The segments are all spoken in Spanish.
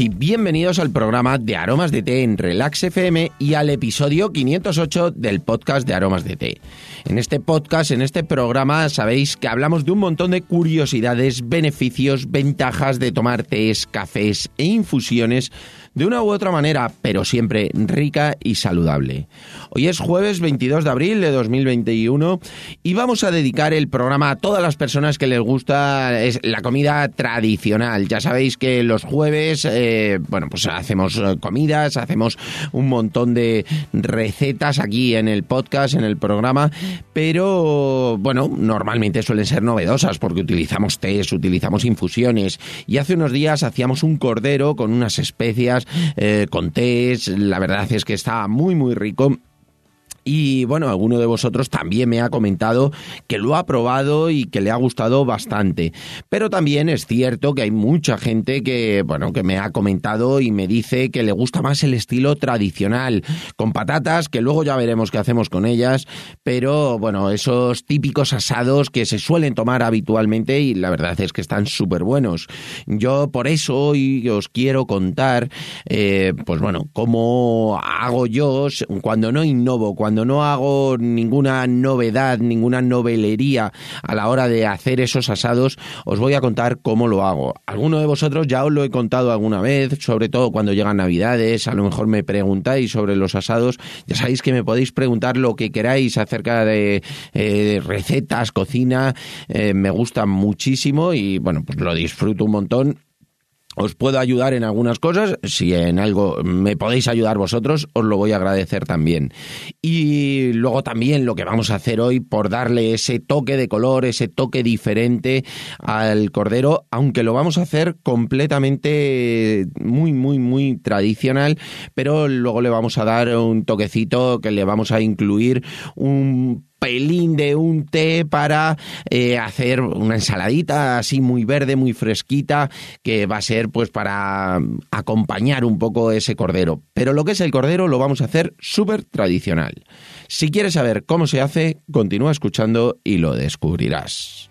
y bienvenidos al programa de Aromas de Té en Relax FM y al episodio 508 del podcast de Aromas de Té. En este podcast, en este programa, sabéis que hablamos de un montón de curiosidades, beneficios, ventajas de tomar tés, cafés e infusiones de una u otra manera, pero siempre rica y saludable. Hoy es jueves 22 de abril de 2021 y vamos a dedicar el programa a todas las personas que les gusta la comida tradicional. Ya sabéis que los jueves, eh, bueno, pues hacemos eh, comidas, hacemos un montón de recetas aquí en el podcast, en el programa, pero bueno, normalmente suelen ser novedosas porque utilizamos tés, utilizamos infusiones. Y hace unos días hacíamos un cordero con unas especias eh, con tés, la verdad es que está muy muy rico y bueno, alguno de vosotros también me ha comentado que lo ha probado y que le ha gustado bastante. Pero también es cierto que hay mucha gente que, bueno, que me ha comentado y me dice que le gusta más el estilo tradicional, con patatas, que luego ya veremos qué hacemos con ellas, pero bueno, esos típicos asados que se suelen tomar habitualmente y la verdad es que están súper buenos. Yo por eso hoy os quiero contar, eh, pues bueno, cómo hago yo cuando no innovo, cuando cuando no hago ninguna novedad, ninguna novelería a la hora de hacer esos asados, os voy a contar cómo lo hago. Alguno de vosotros ya os lo he contado alguna vez, sobre todo cuando llegan Navidades, a lo mejor me preguntáis sobre los asados. Ya sabéis que me podéis preguntar lo que queráis acerca de, eh, recetas, cocina, eh, me gusta muchísimo y bueno, pues lo disfruto un montón os puedo ayudar en algunas cosas, si en algo me podéis ayudar vosotros, os lo voy a agradecer también. Y luego también lo que vamos a hacer hoy por darle ese toque de color, ese toque diferente al cordero, aunque lo vamos a hacer completamente muy, muy, muy tradicional, pero luego le vamos a dar un toquecito que le vamos a incluir un pelín de un té para eh, hacer una ensaladita así muy verde, muy fresquita, que va a ser pues para acompañar un poco ese cordero. Pero lo que es el cordero lo vamos a hacer súper tradicional. Si quieres saber cómo se hace, continúa escuchando y lo descubrirás.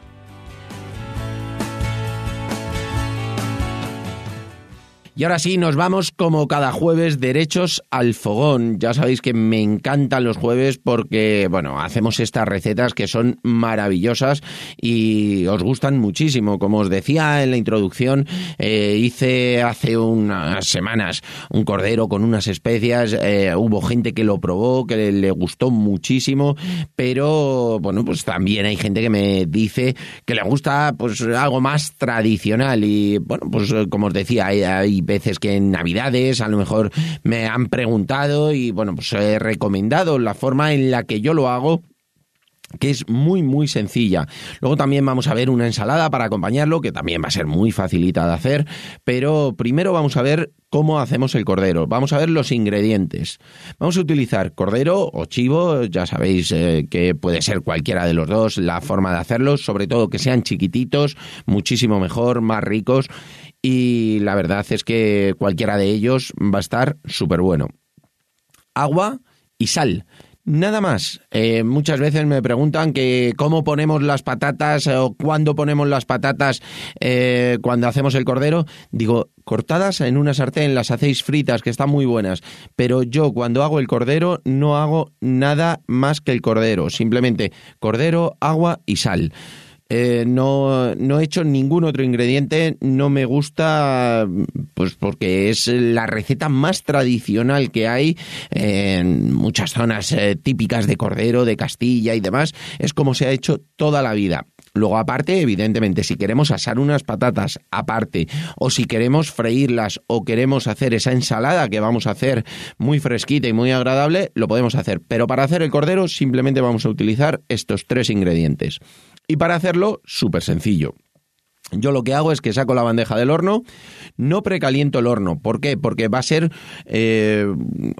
Y ahora sí, nos vamos como cada jueves derechos al fogón. Ya sabéis que me encantan los jueves porque, bueno, hacemos estas recetas que son maravillosas y os gustan muchísimo. Como os decía en la introducción, eh, hice hace unas semanas un cordero con unas especias. Eh, hubo gente que lo probó, que le, gustó muchísimo, pero, bueno, pues también hay gente que me dice que le gusta pues algo más tradicional y, bueno, pues como os decía, hay veces que en Navidades a lo mejor me han preguntado y bueno, pues he recomendado la forma en la que yo lo hago que es muy muy sencilla. Luego también vamos a ver una ensalada para acompañarlo, que también va a ser muy facilita de hacer, pero primero vamos a ver cómo hacemos el cordero. Vamos a ver los ingredientes. Vamos a utilizar cordero o chivo, ya sabéis eh, que puede ser cualquiera de los dos, la forma de hacerlos, sobre todo que sean chiquititos, muchísimo mejor, más ricos y la verdad es que cualquiera de ellos va a estar súper bueno. Agua y sal. Nada más. Eh, muchas veces me preguntan que cómo ponemos las patatas o cuándo ponemos las patatas eh, cuando hacemos el cordero. Digo, cortadas en una sartén, las hacéis fritas, que están muy buenas. Pero yo cuando hago el cordero no hago nada más que el cordero. Simplemente cordero, agua y sal. Eh, no, no he hecho ningún otro ingrediente, no me gusta, pues porque es la receta más tradicional que hay en muchas zonas eh, típicas de Cordero, de Castilla y demás, es como se ha hecho toda la vida. Luego, aparte, evidentemente, si queremos asar unas patatas aparte, o si queremos freírlas, o queremos hacer esa ensalada que vamos a hacer muy fresquita y muy agradable, lo podemos hacer. Pero para hacer el cordero, simplemente vamos a utilizar estos tres ingredientes. Y para hacerlo, súper sencillo. Yo lo que hago es que saco la bandeja del horno, no precaliento el horno. ¿Por qué? Porque va a ser eh,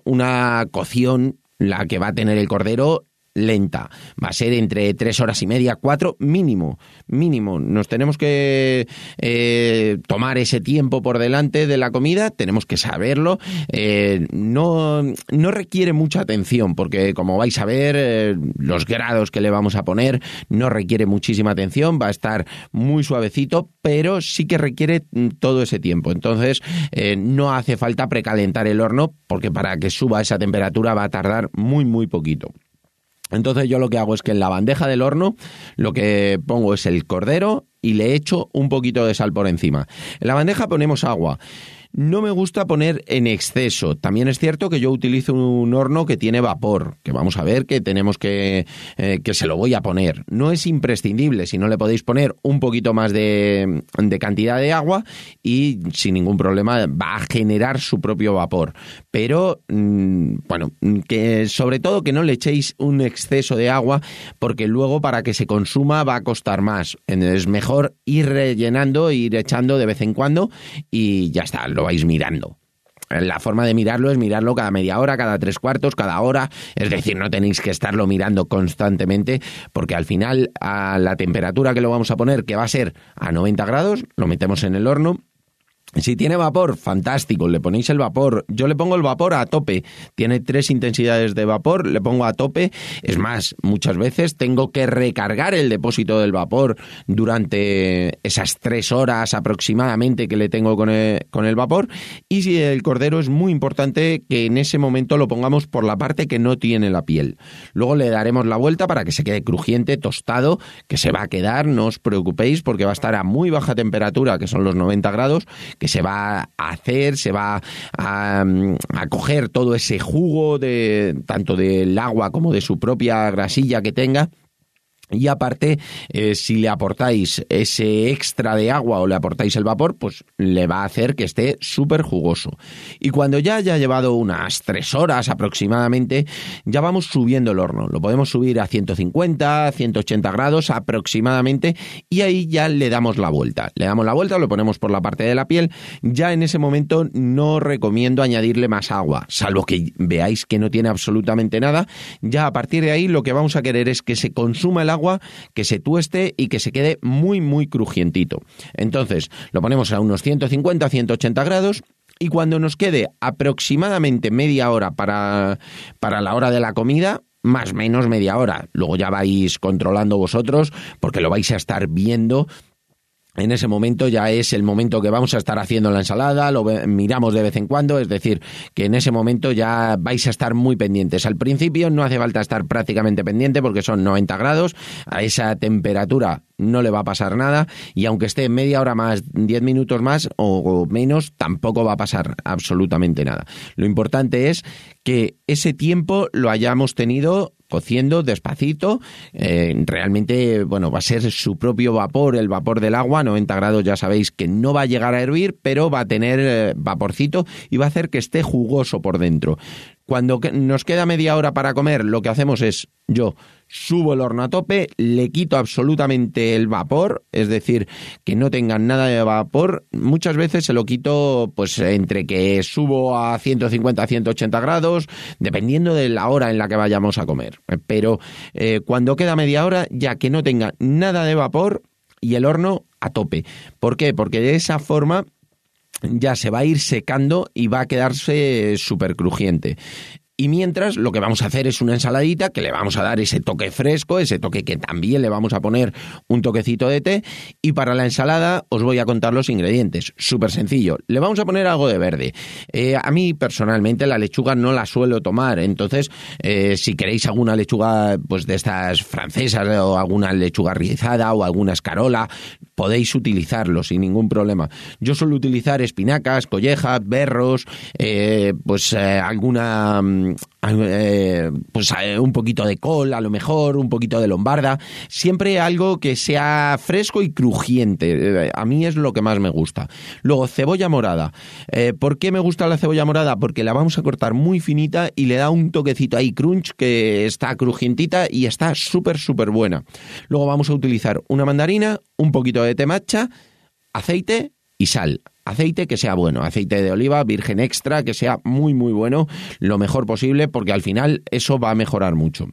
una cocción la que va a tener el cordero lenta. Va a ser entre tres horas y media, cuatro, mínimo, mínimo. Nos tenemos que eh, tomar ese tiempo por delante de la comida, tenemos que saberlo. Eh, no, no requiere mucha atención, porque como vais a ver, eh, los grados que le vamos a poner no requiere muchísima atención, va a estar muy suavecito, pero sí que requiere mm, todo ese tiempo. Entonces, no hace falta precalentar el horno, porque para que suba esa temperatura va a tardar muy, muy poquito. Entonces yo lo que hago es que en la bandeja del horno lo que pongo es el cordero y le echo un poquito de sal por encima. En la bandeja ponemos agua. No me gusta poner en exceso. También es cierto que yo utilizo un horno que tiene vapor, que vamos a ver que tenemos que, eh, que se lo voy a poner. No es imprescindible, si no le podéis poner un poquito más de, de cantidad de agua y sin ningún problema va a generar su propio vapor. Pero, mm, bueno, que sobre todo que no le echéis un exceso de agua porque luego para que se consuma va a costar más. Es mejor ir rellenando, ir echando de vez en cuando y ya está vais mirando. La forma de mirarlo es mirarlo cada media hora, cada tres cuartos, cada hora. Es decir, no tenéis que estarlo mirando constantemente porque al final a la temperatura que lo vamos a poner, que va a ser a 90 grados, lo metemos en el horno si tiene vapor, fantástico, le ponéis el vapor. Yo le pongo el vapor a tope. Tiene tres intensidades de vapor, le pongo a tope. Es más, muchas veces tengo que recargar el depósito del vapor durante esas tres horas aproximadamente que le tengo con el, con el vapor. Y si el cordero es muy importante que en ese momento lo pongamos por la parte que no tiene la piel. Luego le daremos la vuelta para que se quede crujiente, tostado, que se va a quedar, no os preocupéis porque va a estar a muy baja temperatura, que son los 90 grados que se va a hacer, se va a, coger todo ese jugo de tanto del agua como de su propia grasilla que tenga y aparte, eh, si le aportáis ese extra de agua o le aportáis el vapor, pues le va a hacer que esté súper jugoso. Y cuando ya haya llevado unas tres horas aproximadamente, ya vamos subiendo el horno. Lo podemos subir a 150, 180 grados aproximadamente y ahí ya le damos la vuelta. Le damos la vuelta, lo ponemos por la parte de la piel. Ya en ese momento no recomiendo añadirle más agua, salvo que veáis que no tiene absolutamente nada. Ya a partir de ahí lo que vamos a querer es que se consuma el agua que se tueste y que se quede muy, muy crujientito. Entonces, lo ponemos a unos 150, 180 grados y cuando nos quede aproximadamente media hora para, para la hora de la comida, más o menos media hora. Luego ya vais controlando vosotros porque lo vais a estar viendo en ese momento ya es el momento que vamos a estar haciendo la ensalada, lo miramos de vez en cuando, es decir, que en ese momento ya vais a estar muy pendientes. Al principio no hace falta estar prácticamente pendiente porque son 90 grados, a esa temperatura no le va a pasar nada y aunque esté media hora más, 10 minutos más o menos, tampoco va a pasar absolutamente nada. Lo importante es que ese tiempo lo hayamos tenido cociendo despacito. Eh, realmente, bueno, va a ser su propio vapor, el vapor del agua, 90 grados ya sabéis que no va a llegar a hervir, pero va a tener eh, vaporcito y va a hacer que esté jugoso por dentro. Cuando nos queda media hora para comer, lo que hacemos es yo subo el horno a tope, le quito absolutamente el vapor, es decir, que no tengan nada de vapor. Muchas veces se lo quito pues entre que subo a 150 a 180 grados, dependiendo de la hora en la que vayamos a comer. Pero eh, cuando queda media hora, ya que no tenga nada de vapor y el horno a tope. ¿Por qué? Porque de esa forma ya se va a ir secando y va a quedarse súper crujiente. Y mientras lo que vamos a hacer es una ensaladita que le vamos a dar ese toque fresco, ese toque que también le vamos a poner un toquecito de té. Y para la ensalada os voy a contar los ingredientes. Súper sencillo. Le vamos a poner algo de verde. Eh, a mí personalmente la lechuga no la suelo tomar. Entonces, eh, si queréis alguna lechuga pues de estas francesas o alguna lechuga rizada o alguna escarola, podéis utilizarlo sin ningún problema. Yo suelo utilizar espinacas, collejas, berros, eh, pues alguna mm, eh, pues eh, un poquito de col, a lo mejor, un poquito de lombarda, siempre algo que sea fresco y crujiente. Eh, a mí es lo que más me gusta. Luego, cebolla morada. ¿Por qué me gusta la cebolla morada? Porque la vamos a cortar muy finita y le da un toquecito ahí crunch que está crujientita y está súper, súper buena. Luego vamos a utilizar una mandarina, un poquito de temacha, aceite y sal. Aceite que sea bueno, aceite de oliva, virgen extra, que sea muy muy bueno, lo mejor posible, porque al final eso va a mejorar mucho.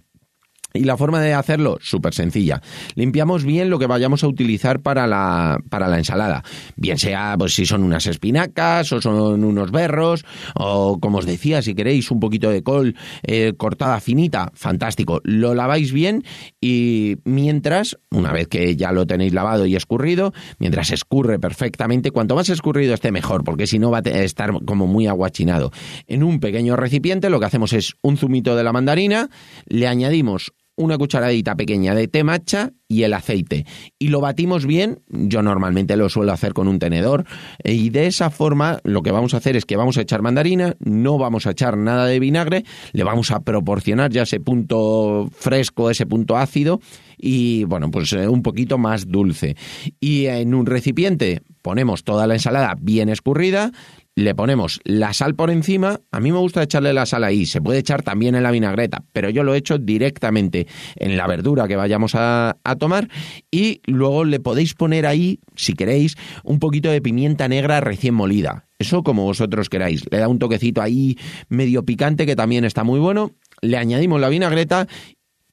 Y la forma de hacerlo, súper sencilla. Limpiamos bien lo que vayamos a utilizar para la, para la ensalada. Bien sea, pues si son unas espinacas, o son unos berros, o como os decía, si queréis un poquito de col eh, cortada finita, fantástico. Lo laváis bien y mientras, una vez que ya lo tenéis lavado y escurrido, mientras escurre perfectamente, cuanto más escurrido esté mejor, porque si no va a estar como muy aguachinado. En un pequeño recipiente lo que hacemos es un zumito de la mandarina, le añadimos una cucharadita pequeña de té matcha y el aceite. Y lo batimos bien, yo normalmente lo suelo hacer con un tenedor, y de esa forma lo que vamos a hacer es que vamos a echar mandarina, no vamos a echar nada de vinagre, le vamos a proporcionar ya ese punto fresco, ese punto ácido, y bueno, pues eh, un poquito más dulce. Y en un recipiente ponemos toda la ensalada bien escurrida, le ponemos la sal por encima. A mí me gusta echarle la sal ahí, se puede echar también en la vinagreta, pero yo lo echo directamente en la verdura que vayamos a, tomar y luego le podéis poner ahí, si queréis, un poquito de pimienta negra recién molida. Eso como vosotros queráis. Le da un toquecito ahí medio picante que también está muy bueno. Le añadimos la vinagreta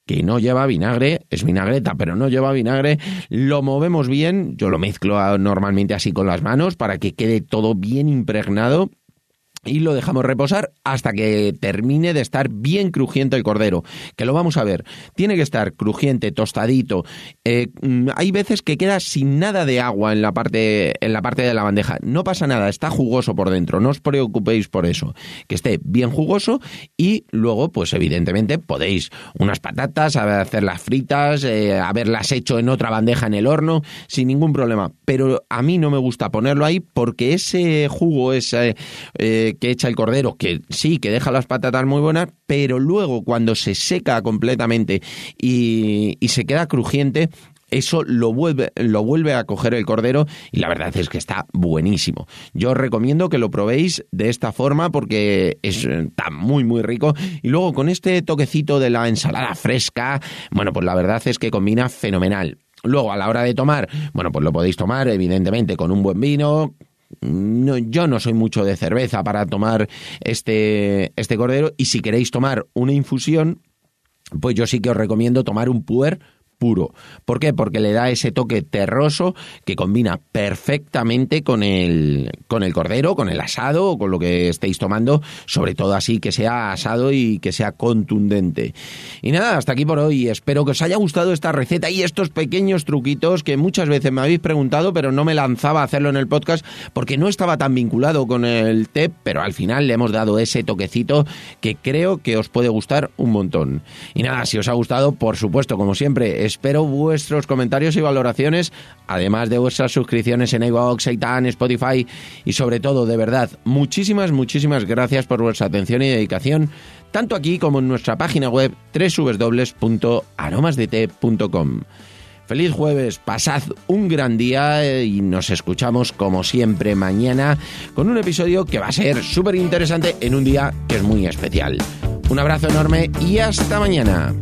que no lleva vinagre, es vinagreta, pero no lleva vinagre, lo movemos bien, yo lo mezclo normalmente así con las manos para que quede todo bien impregnado y lo dejamos reposar hasta que termine de estar bien crujiente el cordero, que lo vamos a ver. Tiene que estar crujiente, tostadito. Eh, mm, hay veces que queda sin nada de agua en la parte en la parte de la bandeja. No pasa nada, está jugoso por dentro. No os preocupéis por eso. Que esté bien jugoso y luego, pues evidentemente podéis unas patatas, hacerlas fritas, eh, haberlas hecho en otra bandeja en el horno sin ningún problema. Pero a mí no me gusta ponerlo ahí porque ese jugo, ese eh, que echa el cordero, que sí, que deja las patatas muy buenas, pero luego cuando se seca completamente y, se queda crujiente, eso lo vuelve, lo vuelve a coger el cordero y la verdad es que está buenísimo. Yo os recomiendo que lo probéis de esta forma porque está muy muy rico y luego con este toquecito de la ensalada fresca, bueno, pues la verdad es que combina fenomenal. Luego, a la hora de tomar, bueno, pues lo podéis tomar, evidentemente, con un buen vino, no, yo no soy mucho de cerveza para tomar este, este cordero y si queréis tomar una infusión, pues yo sí que os recomiendo tomar un puer puro. ¿Por qué? Porque le da ese toque terroso que combina perfectamente con el, con el cordero, con el asado o con lo que estéis tomando, sobre todo así que sea asado y que sea contundente. Y nada, hasta aquí por hoy. Espero que os haya gustado esta receta y estos pequeños truquitos que muchas veces me habéis preguntado, pero no me lanzaba a hacerlo en el podcast porque no estaba tan vinculado con el té, pero al final le hemos dado ese toquecito que creo que os puede gustar un montón. Y nada, si os ha gustado, por supuesto, como siempre, Espero vuestros comentarios y valoraciones, además de vuestras suscripciones en iVoox, Aitan, Spotify y sobre todo, de verdad, muchísimas, muchísimas gracias por vuestra atención y dedicación, tanto aquí como en nuestra página web www.aromasdete.com. Feliz jueves, pasad un gran día y nos escuchamos como siempre mañana con un episodio que va a ser súper interesante en un día que es muy especial. Un abrazo enorme y hasta mañana.